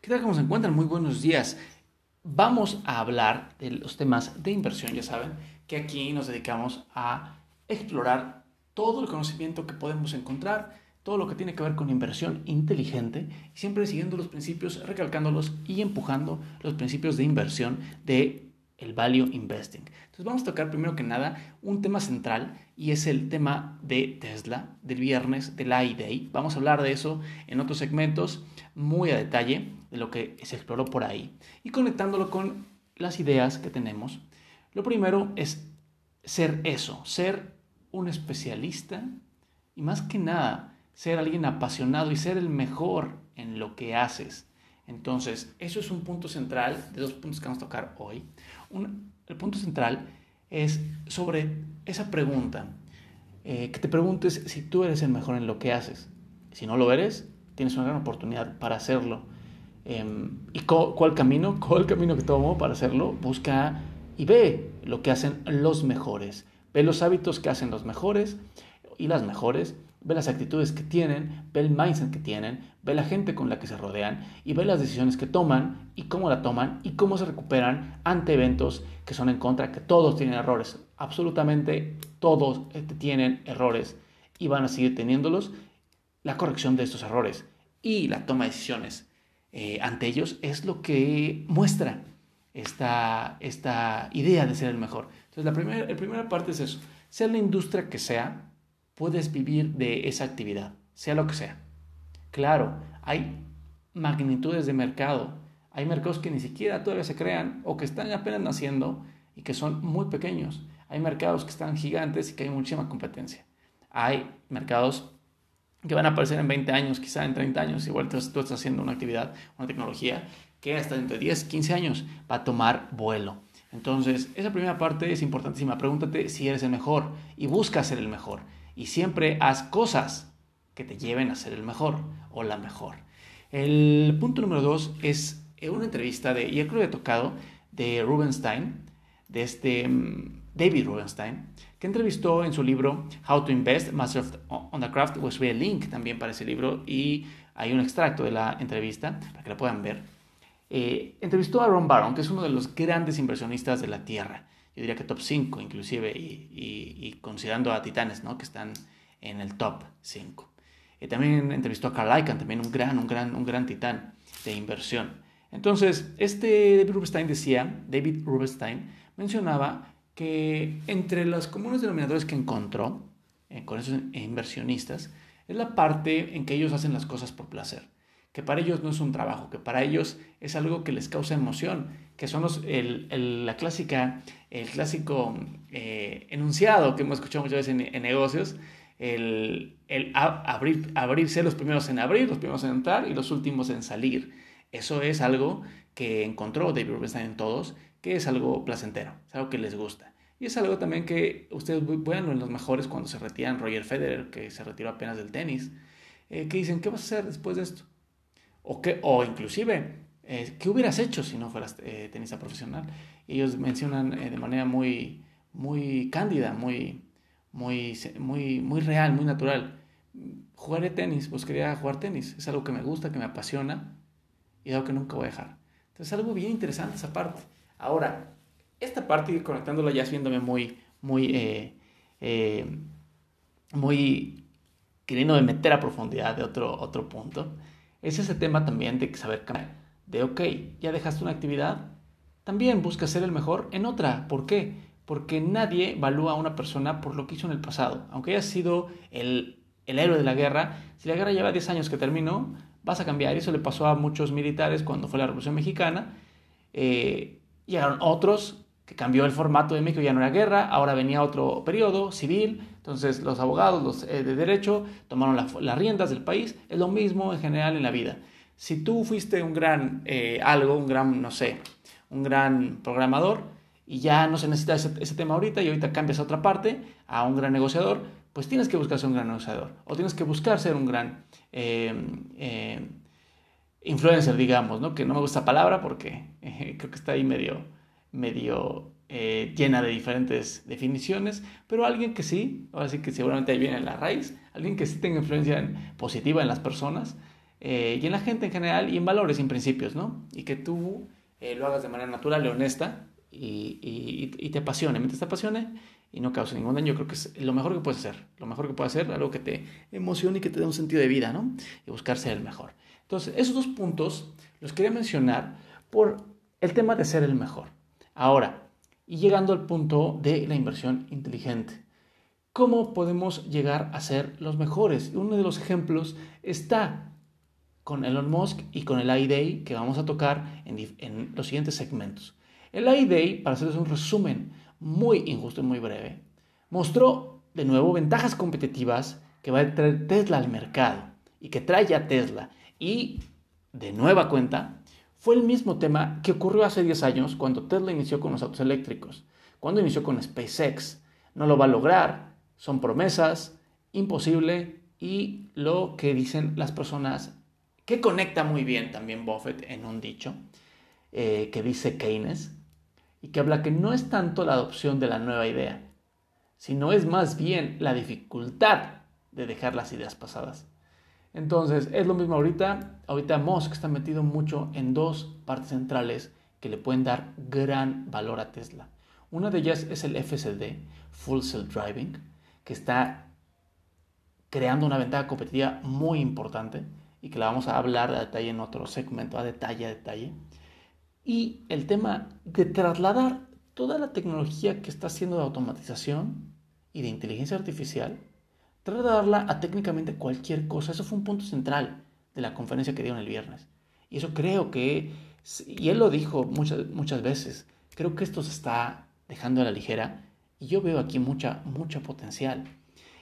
¿Qué tal? ¿Cómo se encuentran? Muy buenos días. Vamos a hablar de los temas de inversión. Ya saben que aquí nos dedicamos a explorar todo el conocimiento que podemos encontrar, todo lo que tiene que ver con inversión inteligente, siempre siguiendo los principios, recalcándolos y empujando los principios de inversión de el value investing. Entonces vamos a tocar primero que nada un tema central y es el tema de Tesla del viernes del I-Day. Vamos a hablar de eso en otros segmentos muy a detalle de lo que se exploró por ahí y conectándolo con las ideas que tenemos. Lo primero es ser eso, ser un especialista y más que nada ser alguien apasionado y ser el mejor en lo que haces. Entonces, eso es un punto central de dos puntos que vamos a tocar hoy. el punto central es sobre esa pregunta, eh, que te preguntes si tú eres el mejor en lo que haces. Si no lo eres, tienes una gran oportunidad para hacerlo. Em, ¿Y cuál camino? ¿Cuál camino que tomo para hacerlo? Busca y ve lo que hacen los mejores. Ve los hábitos que hacen los mejores y las mejores ve las actitudes que tienen, ve el mindset que tienen, ve la gente con la que se rodean y ve las decisiones que toman y cómo la toman y cómo se recuperan ante eventos que son en contra, que todos tienen errores, absolutamente todos este, tienen errores y van a seguir teniéndolos. La corrección de estos errores y la toma de decisiones eh, ante ellos es lo que muestra esta, esta idea de ser el mejor. Entonces, la primera, la primera parte es eso, sea la industria que sea, puedes vivir de esa actividad, sea lo que sea. Claro, hay magnitudes de mercado, hay mercados que ni siquiera todavía se crean o que están apenas naciendo y que son muy pequeños. Hay mercados que están gigantes y que hay muchísima competencia. Hay mercados que van a aparecer en 20 años, quizá en 30 años, igual tú, estás haciendo una actividad, una tecnología que hasta dentro de 10, 15 años va a tomar vuelo. Entonces, esa primera parte es importantísima. Pregúntate si eres el mejor y busca ser el mejor y siempre haz cosas que te lleven a ser el mejor o la mejor. El punto número dos es una entrevista de, y creo que he tocado, de Rubenstein, de este mm, David Rubenstein, que entrevistó en su libro How to Invest, Master of the Craft, pues voy el link también para ese libro y hay un extracto de la entrevista para que la puedan ver. Eh, entrevistó a Ron Baron, que es uno de los grandes inversionistas de la Tierra yo diría que top 5 inclusive, y, considerando a Titanes, ¿no? que están en el top 5. Eh, también entrevistó a Carl Icahn, también un gran, un, gran, un gran titán de inversión. Entonces, este David Rubenstein decía, David Rubenstein mencionaba que entre los comunes denominadores que encontró eh, con esos inversionistas es la parte en que ellos hacen las cosas por placer que para ellos no es un trabajo, que para ellos es algo que les causa emoción, que son los, el, la clásica, el clásico eh, enunciado que hemos escuchado muchas veces en, negocios, el, el abrir, abrirse los primeros en abrir, los primeros en entrar y los últimos en salir. Eso es algo que encontró David Rubenstein en todos, que es algo placentero, es algo que les gusta. Y es algo también que ustedes pueden en los mejores cuando se retiran, Roger Federer, que se retiró apenas del tenis, eh, que dicen, ¿qué vas a hacer después de esto? O, que, o inclusive, eh, ¿qué hubieras hecho si no fueras eh, tenista profesional? Ellos mencionan eh, de manera muy, muy cándida, muy, muy, muy, muy real, muy natural. Jugaré tenis, pues quería jugar tenis. Es algo que me gusta, que me apasiona y algo que nunca voy a dejar. Entonces, algo bien interesante esa parte. Ahora, esta parte, conectándola ya viéndome muy, muy, muy queriendo meter a profundidad de otro, otro punto es ese tema también de saber cambiar. De, ok, ya dejaste una actividad, también busca ser el mejor en otra. ¿Por qué? Porque nadie evalúa a una persona por lo que hizo en el pasado. Aunque haya sido el, héroe de la guerra, si la guerra lleva 10 años que terminó, vas a cambiar. Y eso le pasó a muchos militares cuando fue la Revolución Mexicana. Eh, llegaron otros que cambió el formato de México, ya no era guerra, ahora venía otro periodo civil, entonces los abogados los, eh, de derecho tomaron las riendas del país, es lo mismo en general en la vida. Si tú fuiste un gran eh, algo, un gran, no sé, un gran programador y ya no se necesita ese, tema ahorita y ahorita cambias a otra parte, a un gran negociador, pues tienes que buscar ser un gran negociador o tienes que buscar ser un gran eh, influencer, digamos, ¿no? que no me gusta la palabra porque creo que está ahí medio medio eh, llena de diferentes definiciones, pero alguien que sí, ahora sí que seguramente ahí viene la raíz, alguien que sí tenga influencia positiva en las personas, eh, y en la gente en general y en valores y en principios, ¿no? Y que tú eh, lo hagas de manera natural y honesta y, y, te apasione. Mientras te apasione y no cause ningún daño, creo que es lo mejor que puedes hacer. Lo mejor que puedes hacer, algo que te emocione y que te dé un sentido de vida, ¿no? Y buscar ser el mejor. Entonces, esos dos puntos los quería mencionar por el tema de ser el mejor. Ahora, y llegando al punto de la inversión inteligente. ¿Cómo podemos llegar a ser los mejores? Uno de los ejemplos está con Elon Musk y con el iDay que vamos a tocar en, los siguientes segmentos. El iDay, para hacerles un resumen muy injusto y muy breve, mostró de nuevo ventajas competitivas que va a traer Tesla al mercado y que trae ya Tesla. Y de nueva cuenta, fue el mismo tema que ocurrió hace 10 años cuando Tesla inició con los autos eléctricos, cuando inició con SpaceX. No lo va a lograr, son promesas, imposible y lo que dicen las personas que conecta muy bien también Buffett en un dicho eh, que dice Keynes y que habla que no es tanto la adopción de la nueva idea, sino es más bien la dificultad de dejar las ideas pasadas. Entonces, es lo mismo ahorita. Ahorita Musk está metido mucho en dos partes centrales que le pueden dar gran valor a Tesla. Una de ellas es el FSD, Full Self Driving, que está creando una ventaja competitiva muy importante y que la vamos a hablar a detalle en otro segmento, a detalle, a detalle. Y el tema de trasladar toda la tecnología que está haciendo de automatización y de inteligencia artificial, trasladarla a técnicamente cualquier cosa. Eso fue un punto central de la conferencia que dieron el viernes. Y eso creo que, y él lo dijo muchas, muchas veces, creo que esto se está dejando a la ligera y yo veo aquí mucha, mucha potencial.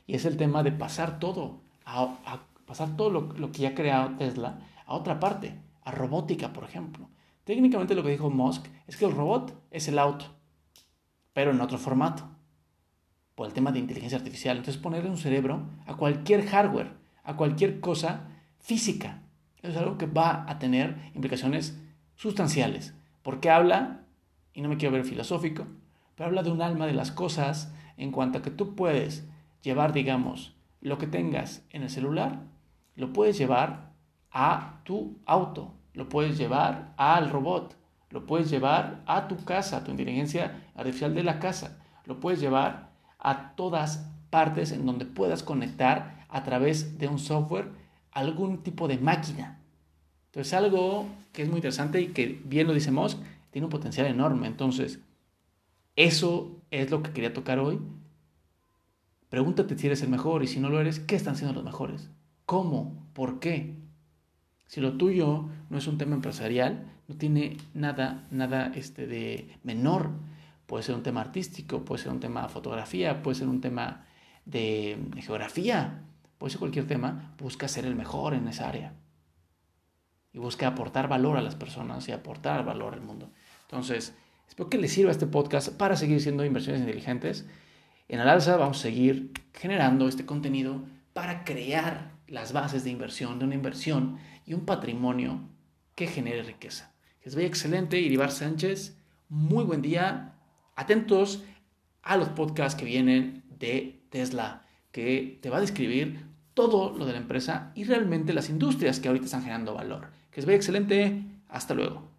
Y es el tema de pasar todo a, a pasar todo lo, que ya ha creado Tesla a otra parte, a robótica, por ejemplo. Técnicamente lo que dijo Musk es que el robot es el auto, pero en otro formato, por el tema de inteligencia artificial. Entonces ponerle un cerebro a cualquier hardware, a cualquier cosa física. Eso es algo que va a tener implicaciones sustanciales, porque habla, y no me quiero ver filosófico, pero habla de un alma de las cosas en cuanto a que tú puedes llevar, digamos, lo que tengas en el celular lo puedes llevar a tu auto, lo puedes llevar al robot, lo puedes llevar a tu casa, a tu inteligencia artificial de la casa, lo puedes llevar a todas partes en donde puedas conectar a través de un software algún tipo de máquina. Entonces algo que es muy interesante y que bien lo dice Musk, tiene un potencial enorme. Entonces, eso es lo que quería tocar hoy. Pregúntate si eres el mejor y si no lo eres, ¿qué están siendo los mejores? ¿Cómo? ¿Por qué? Si lo tuyo no es un tema empresarial, no tiene nada, nada este, de menor. Puede ser un tema artístico, puede ser un tema de fotografía, puede ser un tema de, geografía, puede ser cualquier tema. Busca ser el mejor en esa área. Y busca aportar valor a las personas y aportar valor al mundo. Entonces, espero que les sirva este podcast para seguir siendo inversiones inteligentes. En Alalza vamos a seguir generando este contenido para crear las bases de inversión, de una inversión y un patrimonio que genere riqueza. Que les vaya excelente, Iribar Sánchez. Muy buen día. Atentos a los podcasts que vienen de Tesla, que te va a describir todo lo de la empresa y realmente las industrias que ahorita están generando valor. Que les vaya excelente. Hasta luego.